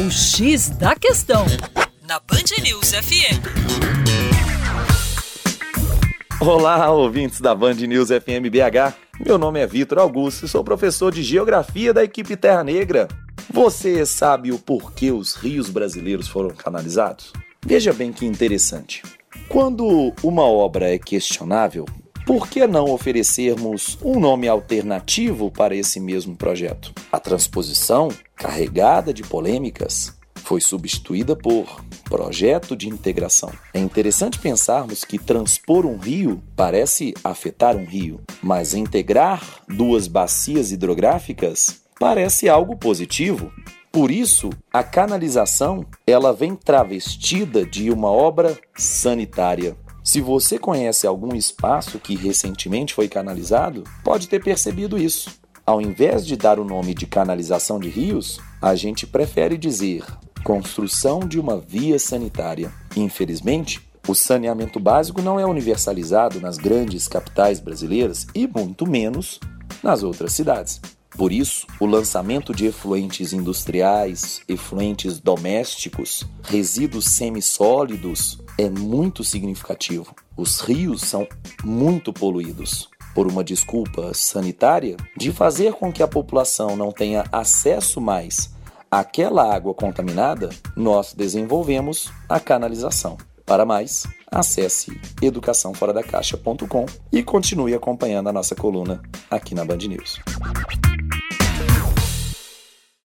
O X da Questão, na Band News FM. Olá, ouvintes da Band News FM BH. Meu nome é Vitor Augusto e sou professor de Geografia da equipe Terra Negra. Você sabe o porquê os rios brasileiros foram canalizados? Veja bem que interessante. Quando uma obra é questionável, por que não oferecermos um nome alternativo para esse mesmo projeto? A transposição, carregada de polêmicas, foi substituída por projeto de integração. É interessante pensarmos que transpor um rio parece afetar um rio, mas integrar duas bacias hidrográficas parece algo positivo. Por isso, a canalização, ela vem travestida de uma obra sanitária. Se você conhece algum espaço que recentemente foi canalizado, pode ter percebido isso. Ao invés de dar o nome de canalização de rios, a gente prefere dizer construção de uma via sanitária. Infelizmente, o saneamento básico não é universalizado nas grandes capitais brasileiras e muito menos nas outras cidades. Por isso, o lançamento de efluentes industriais, efluentes domésticos, resíduos semissólidos é muito significativo. Os rios são muito poluídos. Por uma desculpa sanitária de fazer com que a população não tenha acesso mais àquela água contaminada, nós desenvolvemos a canalização. Para mais, acesse educaçãoforadacaixa.com e continue acompanhando a nossa coluna aqui na Band News.